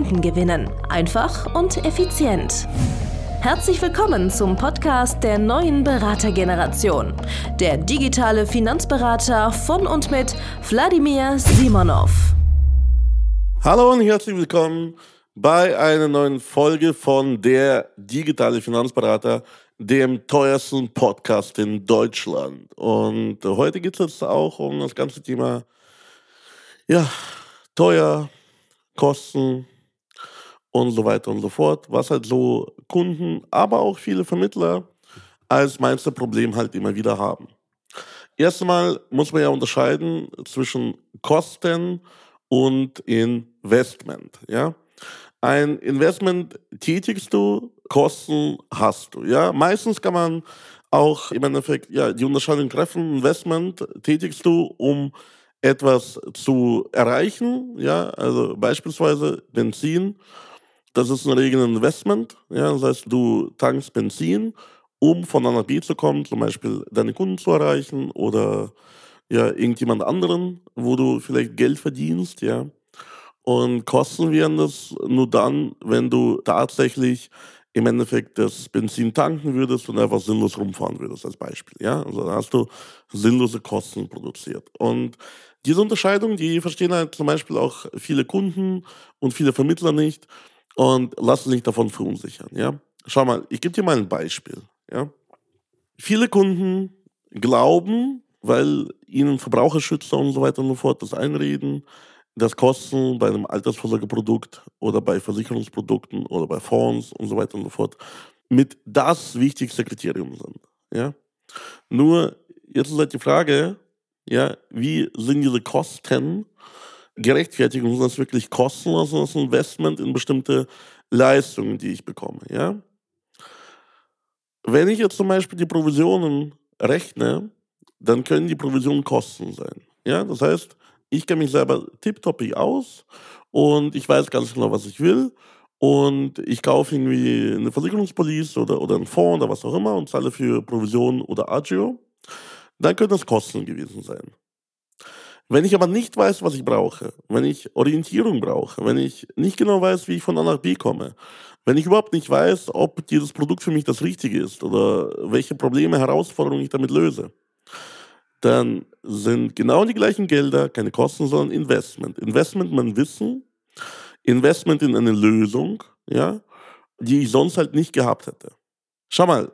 Kunden gewinnen. Einfach und effizient. Herzlich willkommen zum Podcast der neuen Beratergeneration. Der digitale Finanzberater von und mit Wladimir Simonov. Hallo und herzlich willkommen bei einer neuen Folge von der digitale Finanzberater, dem teuersten Podcast in Deutschland. Und heute geht es auch um das ganze Thema, ja, teuer, Kosten, und so weiter und so fort, was halt so Kunden, aber auch viele Vermittler als meinste Problem halt immer wieder haben. Erstmal muss man ja unterscheiden zwischen Kosten und Investment. Ja? Ein Investment tätigst du, Kosten hast du. Ja? Meistens kann man auch im Endeffekt ja, die Unterscheidung treffen. Investment tätigst du, um etwas zu erreichen. Ja? Also beispielsweise Benzin das ist in der Regel ein Investment. Ja? Das heißt, du tankst Benzin, um von A nach B zu kommen, zum Beispiel deine Kunden zu erreichen oder ja, irgendjemand anderen, wo du vielleicht Geld verdienst. Ja? Und Kosten werden das nur dann, wenn du tatsächlich im Endeffekt das Benzin tanken würdest und einfach sinnlos rumfahren würdest, als Beispiel. Ja? Also da hast du sinnlose Kosten produziert. Und diese Unterscheidung, die verstehen halt zum Beispiel auch viele Kunden und viele Vermittler nicht und lassen sich davon verunsichern. Ja? Schau mal, ich gebe dir mal ein Beispiel. Ja? Viele Kunden glauben, weil ihnen Verbraucherschützer und so weiter und so fort das einreden, dass Kosten bei einem Altersvorsorgeprodukt oder bei Versicherungsprodukten oder bei Fonds und so weiter und so fort mit das wichtigste Kriterium sind. Ja? Nur jetzt ist halt die Frage, ja, wie sind diese Kosten gerechtfertigt und sind das wirklich kostenlos das Investment in bestimmte Leistungen, die ich bekomme. Ja? Wenn ich jetzt zum Beispiel die Provisionen rechne, dann können die Provisionen Kosten sein. Ja? Das heißt, ich kenne mich selber tipptoppig aus und ich weiß ganz genau, was ich will. Und ich kaufe irgendwie eine Versicherungspolice oder, oder einen Fonds oder was auch immer und zahle für Provision oder Agio. Dann können das Kosten gewesen sein. Wenn ich aber nicht weiß, was ich brauche, wenn ich Orientierung brauche, wenn ich nicht genau weiß, wie ich von A nach B komme, wenn ich überhaupt nicht weiß, ob dieses Produkt für mich das Richtige ist oder welche Probleme, Herausforderungen ich damit löse, dann sind genau die gleichen Gelder keine Kosten, sondern Investment. Investment in mein Wissen, Investment in eine Lösung, ja, die ich sonst halt nicht gehabt hätte. Schau mal,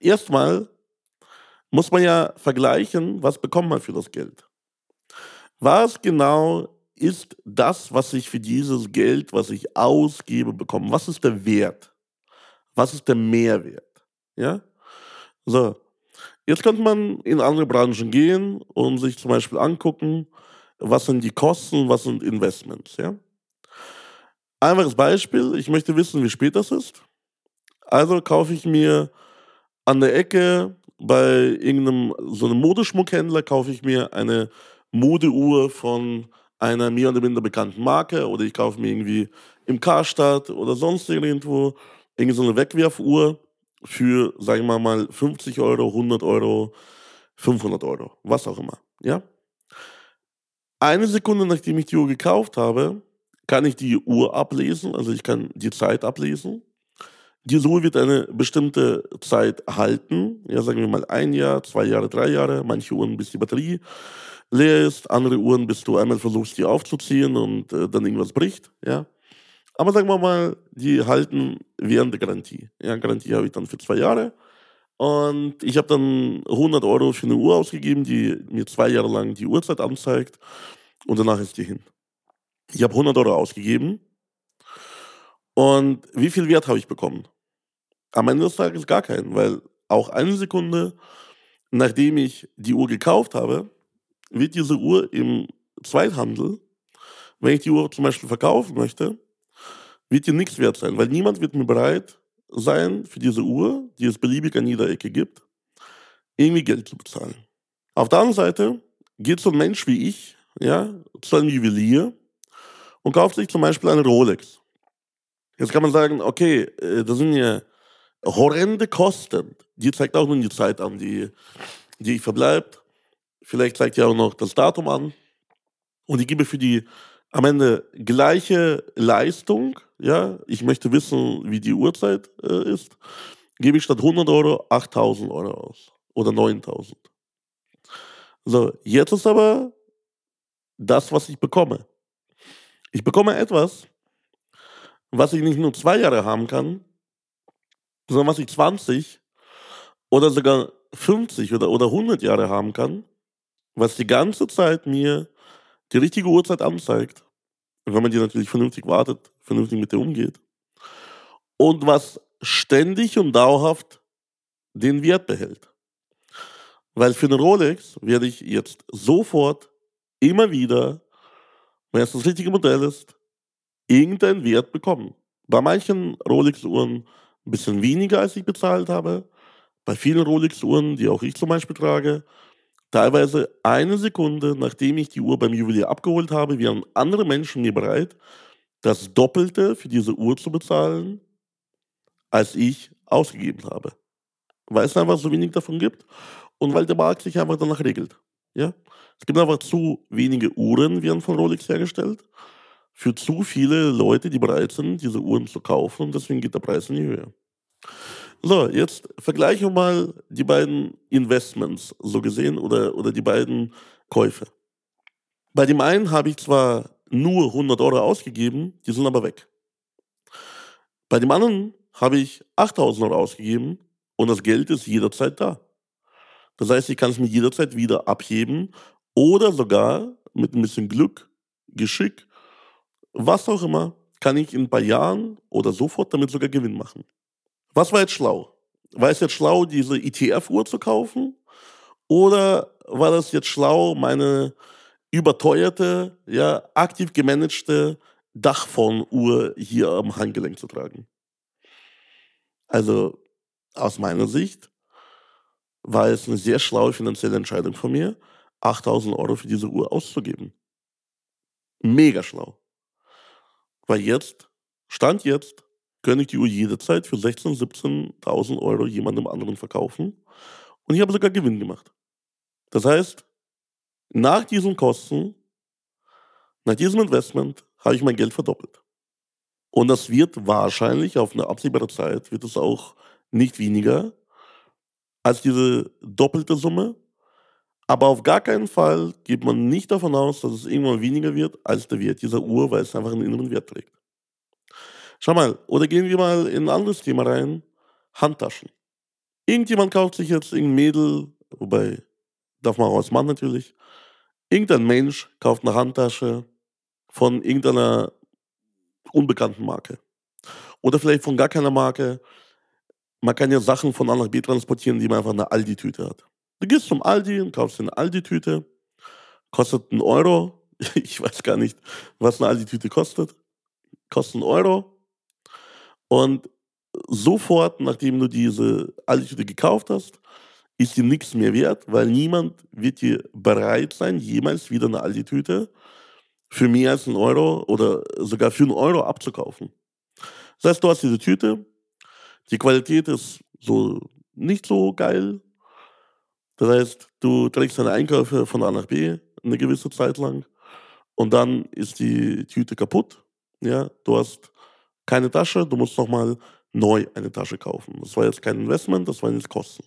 erstmal muss man ja vergleichen, was bekommt man für das Geld. Was genau ist das, was ich für dieses Geld, was ich ausgebe, bekomme? Was ist der Wert? Was ist der Mehrwert? Ja? So. Jetzt könnte man in andere Branchen gehen und sich zum Beispiel angucken, was sind die Kosten, was sind Investments. Ja? Einfaches Beispiel, ich möchte wissen, wie spät das ist. Also kaufe ich mir an der Ecke bei irgendeinem so einem Modeschmuckhändler kaufe ich mir eine Modeuhr von einer mehr oder minder bekannten Marke oder ich kaufe mir irgendwie im Karstadt oder sonst irgendwo irgendwie so eine Wegwerfuhr für, sagen wir mal, 50 Euro, 100 Euro, 500 Euro, was auch immer. Ja? Eine Sekunde nachdem ich die Uhr gekauft habe, kann ich die Uhr ablesen, also ich kann die Zeit ablesen. Diese Uhr wird eine bestimmte Zeit halten, ja, sagen wir mal ein Jahr, zwei Jahre, drei Jahre, manche Uhren bis die Batterie leer ist, andere Uhren, bis du einmal versuchst, die aufzuziehen und äh, dann irgendwas bricht, ja. Aber sagen wir mal, die halten während der Garantie. Ja, Garantie habe ich dann für zwei Jahre. Und ich habe dann 100 Euro für eine Uhr ausgegeben, die mir zwei Jahre lang die Uhrzeit anzeigt. Und danach ist die hin. Ich habe 100 Euro ausgegeben. Und wie viel Wert habe ich bekommen? Am Ende des Tages gar keinen, weil auch eine Sekunde, nachdem ich die Uhr gekauft habe, wird diese Uhr im Zweithandel, wenn ich die Uhr zum Beispiel verkaufen möchte, wird dir nichts wert sein, weil niemand wird mir bereit sein, für diese Uhr, die es beliebig an jeder Ecke gibt, irgendwie Geld zu bezahlen. Auf der anderen Seite geht so ein Mensch wie ich ja, zu einem Juwelier und kauft sich zum Beispiel eine Rolex. Jetzt kann man sagen, okay, äh, das sind ja horrende Kosten. Die zeigt auch nur die Zeit an, die, die ich verbleibt. Vielleicht zeigt ja auch noch das Datum an. Und ich gebe für die am Ende gleiche Leistung, ja, ich möchte wissen, wie die Uhrzeit äh, ist, gebe ich statt 100 Euro 8000 Euro aus oder 9000. So, jetzt ist aber das, was ich bekomme. Ich bekomme etwas, was ich nicht nur zwei Jahre haben kann, sondern was ich 20 oder sogar 50 oder, oder 100 Jahre haben kann, was die ganze Zeit mir die richtige Uhrzeit anzeigt, wenn man die natürlich vernünftig wartet, vernünftig mit der umgeht, und was ständig und dauerhaft den Wert behält. Weil für eine Rolex werde ich jetzt sofort immer wieder, wenn es das richtige Modell ist, irgendeinen Wert bekommen. Bei manchen Rolex-Uhren ein bisschen weniger, als ich bezahlt habe. Bei vielen Rolex-Uhren, die auch ich zum Beispiel trage, teilweise eine Sekunde, nachdem ich die Uhr beim Juwelier abgeholt habe, wären andere Menschen mir bereit, das Doppelte für diese Uhr zu bezahlen, als ich ausgegeben habe. Weil es einfach so wenig davon gibt und weil der Markt sich einfach danach regelt. Ja? Es gibt einfach zu wenige Uhren, werden von Rolex hergestellt, für zu viele Leute, die bereit sind, diese Uhren zu kaufen und deswegen geht der Preis in die Höhe. So, jetzt vergleichen wir mal die beiden Investments, so gesehen, oder, oder die beiden Käufe. Bei dem einen habe ich zwar nur 100 Euro ausgegeben, die sind aber weg. Bei dem anderen habe ich 8000 Euro ausgegeben und das Geld ist jederzeit da. Das heißt, ich kann es mir jederzeit wieder abheben oder sogar mit ein bisschen Glück, Geschick, was auch immer, kann ich in ein paar Jahren oder sofort damit sogar Gewinn machen. Was war jetzt schlau? War es jetzt schlau, diese ETF-Uhr zu kaufen? Oder war das jetzt schlau, meine überteuerte, ja, aktiv gemanagte Dachphone-Uhr hier am Handgelenk zu tragen? Also, aus meiner Sicht war es eine sehr schlaue finanzielle Entscheidung von mir, 8000 Euro für diese Uhr auszugeben. Mega schlau. Weil jetzt, Stand jetzt, könnte ich die Uhr jederzeit für 16.000, 17.000 Euro jemandem anderen verkaufen. Und ich habe sogar Gewinn gemacht. Das heißt, nach diesen Kosten, nach diesem Investment, habe ich mein Geld verdoppelt. Und das wird wahrscheinlich auf eine absehbare Zeit, wird es auch nicht weniger als diese doppelte Summe. Aber auf gar keinen Fall geht man nicht davon aus, dass es irgendwann weniger wird als der Wert dieser Uhr, weil es einfach einen inneren Wert trägt. Schau mal, oder gehen wir mal in ein anderes Thema rein. Handtaschen. Irgendjemand kauft sich jetzt irgendein Mädel, wobei darf man auch als Mann natürlich. Irgendein Mensch kauft eine Handtasche von irgendeiner unbekannten Marke. Oder vielleicht von gar keiner Marke. Man kann ja Sachen von A nach B transportieren, die man einfach eine Aldi-Tüte hat. Du gehst zum Aldi und kaufst eine Aldi-Tüte. Kostet einen Euro. Ich weiß gar nicht, was eine Aldi-Tüte kostet. Kostet einen Euro. Und sofort, nachdem du diese Aldi-Tüte gekauft hast, ist dir nichts mehr wert, weil niemand wird dir bereit sein, jemals wieder eine Aldi-Tüte für mehr als einen Euro oder sogar für einen Euro abzukaufen. Das heißt, du hast diese Tüte, die Qualität ist so nicht so geil. Das heißt, du trägst deine Einkäufe von A nach B eine gewisse Zeit lang und dann ist die Tüte kaputt. Ja, du hast keine Tasche, du musst nochmal neu eine Tasche kaufen. Das war jetzt kein Investment, das waren jetzt Kosten.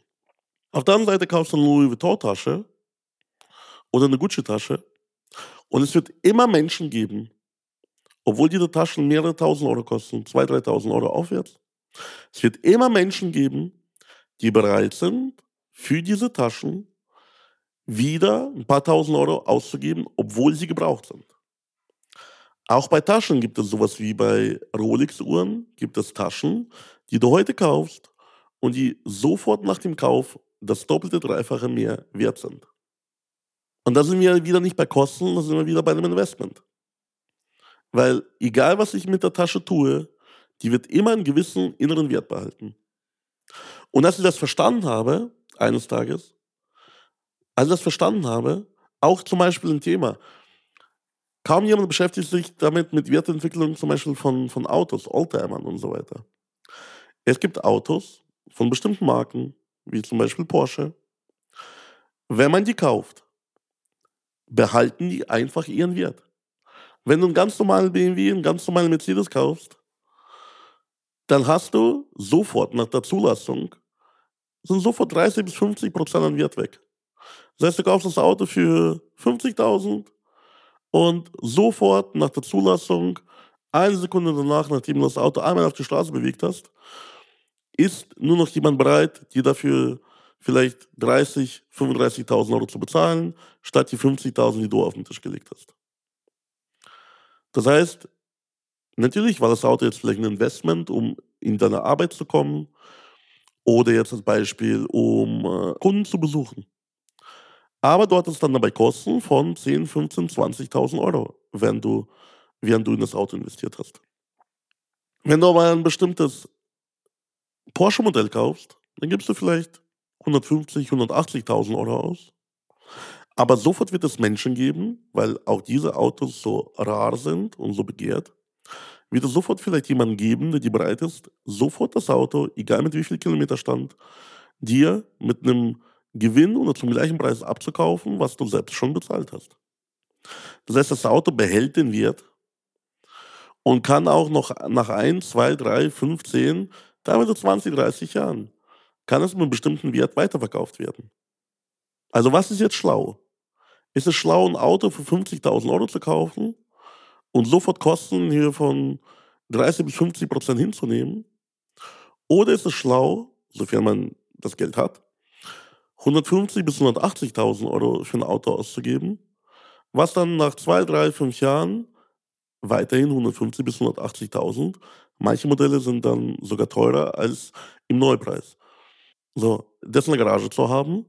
Auf der anderen Seite kaufst du eine Louis Vuitton-Tasche oder eine Gucci-Tasche und es wird immer Menschen geben, obwohl diese Taschen mehrere tausend Euro kosten, zwei, dreitausend Euro aufwärts, es wird immer Menschen geben, die bereit sind, für diese Taschen wieder ein paar tausend Euro auszugeben, obwohl sie gebraucht sind. Auch bei Taschen gibt es sowas wie bei Rolex-Uhren, gibt es Taschen, die du heute kaufst und die sofort nach dem Kauf das doppelte, dreifache mehr wert sind. Und da sind wir wieder nicht bei Kosten, da sind wir wieder bei einem Investment. Weil egal, was ich mit der Tasche tue, die wird immer einen gewissen inneren Wert behalten. Und als ich das verstanden habe, eines Tages, als ich das verstanden habe, auch zum Beispiel ein Thema, kaum jemand beschäftigt sich damit mit Wertentwicklung zum Beispiel von, von Autos, Oldtimern und so weiter. Es gibt Autos von bestimmten Marken, wie zum Beispiel Porsche. Wenn man die kauft, behalten die einfach ihren Wert. Wenn du einen ganz normalen BMW, einen ganz normalen Mercedes kaufst, dann hast du sofort nach der Zulassung sind sofort 30 bis 50 Prozent an Wert weg. Das heißt, du kaufst das Auto für 50.000 und sofort nach der Zulassung, eine Sekunde danach, nachdem du das Auto einmal auf die Straße bewegt hast, ist nur noch jemand bereit, dir dafür vielleicht 30, 35.000 Euro zu bezahlen, statt die 50.000, die du auf den Tisch gelegt hast. Das heißt, natürlich war das Auto jetzt vielleicht ein Investment, um in deine Arbeit zu kommen oder jetzt als Beispiel, um äh, Kunden zu besuchen. Aber du hattest dann dabei Kosten von 10, 15, 20.000 Euro, wenn du, während du in das Auto investiert hast. Wenn du aber ein bestimmtes Porsche-Modell kaufst, dann gibst du vielleicht 150, 180.000 Euro aus. Aber sofort wird es Menschen geben, weil auch diese Autos so rar sind und so begehrt, wird es sofort vielleicht jemanden geben, der dir bereit ist, sofort das Auto, egal mit wie viel Kilometerstand, dir mit einem Gewinn oder zum gleichen Preis abzukaufen, was du selbst schon bezahlt hast. Das heißt, das Auto behält den Wert und kann auch noch nach 1, 2, 3, 5, 10, teilweise 20, 30 Jahren, kann es mit einem bestimmten Wert weiterverkauft werden. Also was ist jetzt schlau? Ist es schlau, ein Auto für 50.000 Euro zu kaufen und sofort Kosten hier von 30 bis 50 Prozent hinzunehmen? Oder ist es schlau, sofern man das Geld hat, 150 bis 180.000 Euro für ein Auto auszugeben, was dann nach zwei, drei, fünf Jahren weiterhin 150 bis 180.000, manche Modelle sind dann sogar teurer als im Neupreis. So, das in der Garage zu haben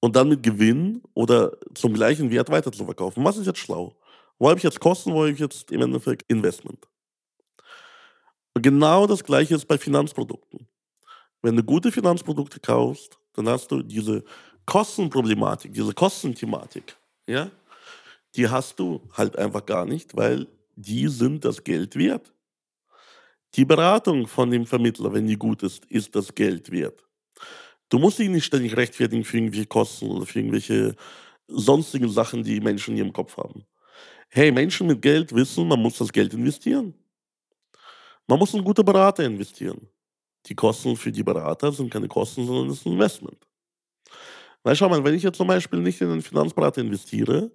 und dann mit Gewinn oder zum gleichen Wert weiter zu verkaufen. Was ist jetzt schlau? Wo habe ich jetzt Kosten, wo habe ich jetzt im Endeffekt Investment? Genau das gleiche ist bei Finanzprodukten. Wenn du gute Finanzprodukte kaufst, dann hast du diese Kostenproblematik, diese Kostenthematik, ja, die hast du halt einfach gar nicht, weil die sind das Geld wert. Die Beratung von dem Vermittler, wenn die gut ist, ist das Geld wert. Du musst dich nicht ständig rechtfertigen für irgendwelche Kosten oder für irgendwelche sonstigen Sachen, die Menschen in ihrem Kopf haben. Hey, Menschen mit Geld wissen, man muss das Geld investieren. Man muss einen guten Berater investieren. Die Kosten für die Berater sind keine Kosten, sondern es ist ein Investment. Weil schau mal, wenn ich jetzt zum Beispiel nicht in einen Finanzberater investiere,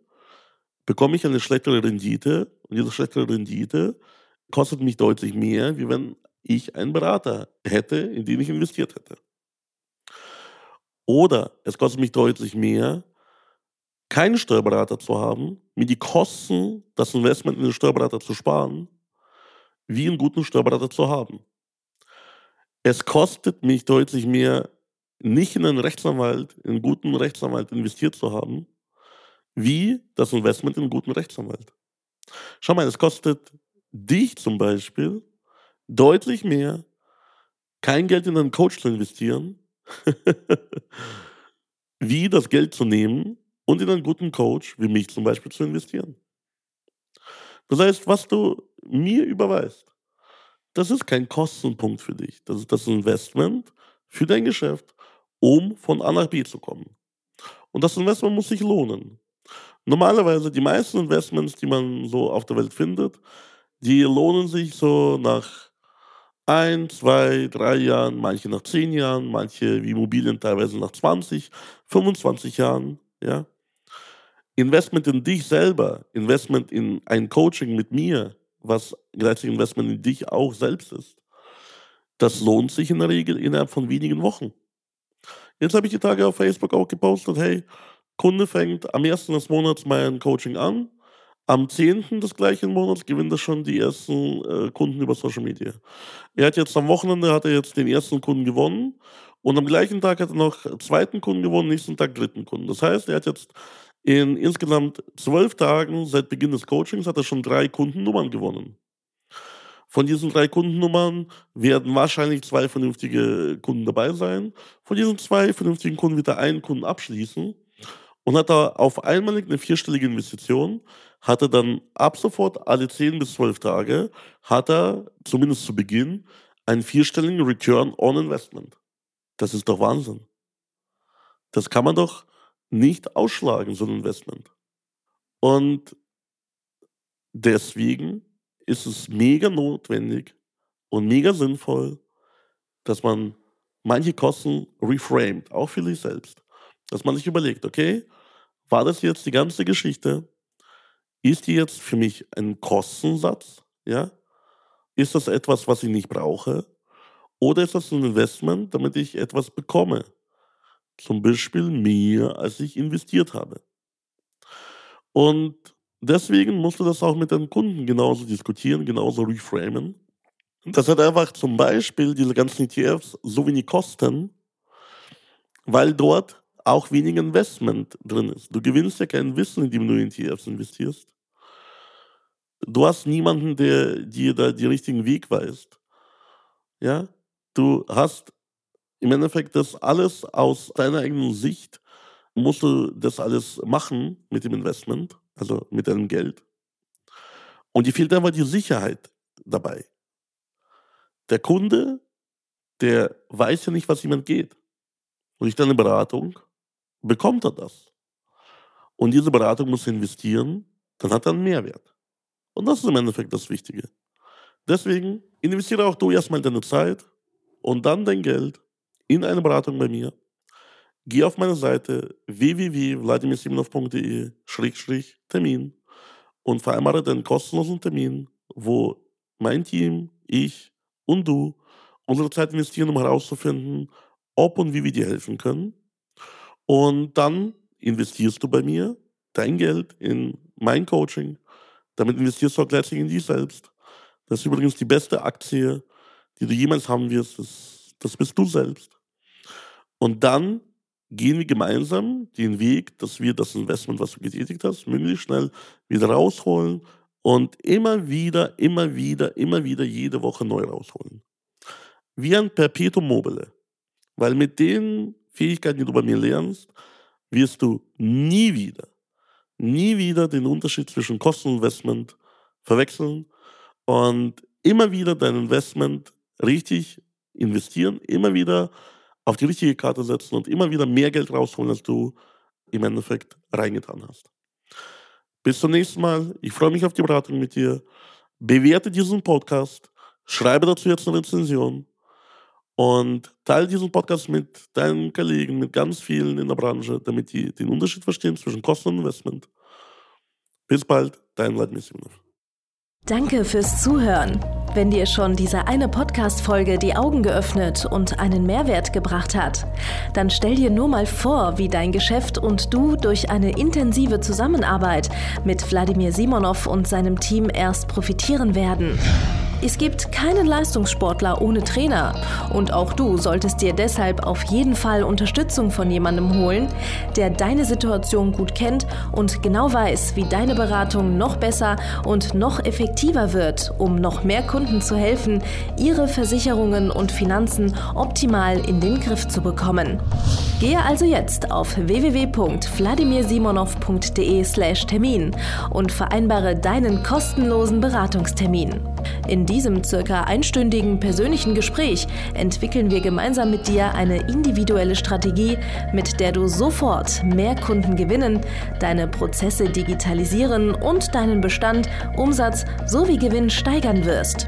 bekomme ich eine schlechtere Rendite und diese schlechtere Rendite kostet mich deutlich mehr, wie wenn ich einen Berater hätte, in den ich investiert hätte. Oder es kostet mich deutlich mehr, keinen Steuerberater zu haben, mir die Kosten, das Investment in den Steuerberater zu sparen, wie einen guten Steuerberater zu haben. Es kostet mich deutlich mehr, nicht in einen Rechtsanwalt, in einen guten Rechtsanwalt investiert zu haben, wie das Investment in einen guten Rechtsanwalt. Schau mal, es kostet dich zum Beispiel deutlich mehr, kein Geld in einen Coach zu investieren, wie das Geld zu nehmen und in einen guten Coach, wie mich zum Beispiel, zu investieren. Das heißt, was du mir überweist, das ist kein Kostenpunkt für dich. Das ist das Investment für dein Geschäft, um von A nach B zu kommen. Und das Investment muss sich lohnen. Normalerweise die meisten Investments, die man so auf der Welt findet, die lohnen sich so nach ein, zwei, drei Jahren, manche nach zehn Jahren, manche wie Immobilien teilweise nach 20, 25 Jahren. Ja? Investment in dich selber, Investment in ein Coaching mit mir, was gleichzeitig Investment in dich auch selbst ist, das lohnt sich in der Regel innerhalb von wenigen Wochen. Jetzt habe ich die Tage auf Facebook auch gepostet, hey, Kunde fängt am 1. des Monats mein Coaching an am 10. des gleichen Monats gewinnt er schon die ersten äh, Kunden über Social Media. Er hat jetzt am Wochenende hat er jetzt den ersten Kunden gewonnen und am gleichen Tag hat er noch zweiten Kunden gewonnen, nächsten Tag dritten Kunden. Das heißt, er hat jetzt in insgesamt zwölf Tagen seit Beginn des Coachings hat er schon drei Kundennummern gewonnen. Von diesen drei Kundennummern werden wahrscheinlich zwei vernünftige Kunden dabei sein. Von diesen zwei vernünftigen Kunden wird er einen Kunden abschließen und hat er auf einmal eine vierstellige Investition, hat er dann ab sofort alle 10 bis 12 Tage, hat er zumindest zu Beginn einen vierstelligen Return on Investment. Das ist doch Wahnsinn. Das kann man doch nicht ausschlagen, so ein Investment. Und deswegen ist es mega notwendig und mega sinnvoll, dass man manche Kosten reframed, auch für sich selbst. Dass man sich überlegt, okay, war das jetzt die ganze Geschichte? Ist die jetzt für mich ein Kostensatz? Ja? Ist das etwas, was ich nicht brauche? Oder ist das ein Investment, damit ich etwas bekomme? Zum Beispiel mehr, als ich investiert habe. Und deswegen musst du das auch mit deinen Kunden genauso diskutieren, genauso reframen. Das hat einfach zum Beispiel diese ganzen ETFs so wenig Kosten, weil dort auch wenig Investment drin ist. Du gewinnst ja kein Wissen, indem du in ETFs investierst. Du hast niemanden, der dir da den richtigen Weg weist. Ja, du hast im Endeffekt das alles aus deiner eigenen Sicht, musst du das alles machen mit dem Investment also mit deinem Geld. Und dir fehlt einfach die Sicherheit dabei. Der Kunde, der weiß ja nicht, was jemand geht. Durch deine Beratung bekommt er das. Und diese Beratung muss er investieren, dann hat er einen Mehrwert. Und das ist im Endeffekt das Wichtige. Deswegen investiere auch du erstmal deine Zeit und dann dein Geld in eine Beratung bei mir Geh auf meine Seite www.vladimirsimonov.de-termin und vereinbare den kostenlosen Termin, wo mein Team, ich und du unsere Zeit investieren, um herauszufinden, ob und wie wir dir helfen können. Und dann investierst du bei mir dein Geld in mein Coaching. Damit investierst du auch gleichzeitig in dich selbst. Das ist übrigens die beste Aktie, die du jemals haben wirst. Das, das bist du selbst. Und dann gehen wir gemeinsam den Weg, dass wir das Investment, was du getätigt hast, möglichst schnell wieder rausholen und immer wieder, immer wieder, immer wieder jede Woche neu rausholen. Wie ein Perpetuum mobile. Weil mit den Fähigkeiten, die du bei mir lernst, wirst du nie wieder, nie wieder den Unterschied zwischen Kosten und Investment verwechseln und immer wieder dein Investment richtig investieren, immer wieder auf die richtige Karte setzen und immer wieder mehr Geld rausholen, als du im Endeffekt reingetan hast. Bis zum nächsten Mal. Ich freue mich auf die Beratung mit dir. Bewerte diesen Podcast. Schreibe dazu jetzt eine Rezension. Und teile diesen Podcast mit deinen Kollegen, mit ganz vielen in der Branche, damit die den Unterschied verstehen zwischen Kosten und Investment. Bis bald, dein Vladimir Simonov. Danke fürs Zuhören. Wenn dir schon diese eine Podcast-Folge die Augen geöffnet und einen Mehrwert gebracht hat, dann stell dir nur mal vor, wie dein Geschäft und du durch eine intensive Zusammenarbeit mit Wladimir Simonov und seinem Team erst profitieren werden. Es gibt keinen Leistungssportler ohne Trainer und auch du solltest dir deshalb auf jeden Fall Unterstützung von jemandem holen, der deine Situation gut kennt und genau weiß, wie deine Beratung noch besser und noch effektiver wird, um noch mehr Kunden zu helfen, ihre Versicherungen und Finanzen optimal in den Griff zu bekommen. Gehe also jetzt auf www.vladimirsimonov.de/termin und vereinbare deinen kostenlosen Beratungstermin. In diesem circa einstündigen persönlichen Gespräch entwickeln wir gemeinsam mit dir eine individuelle Strategie, mit der du sofort mehr Kunden gewinnen, deine Prozesse digitalisieren und deinen Bestand, Umsatz sowie Gewinn steigern wirst.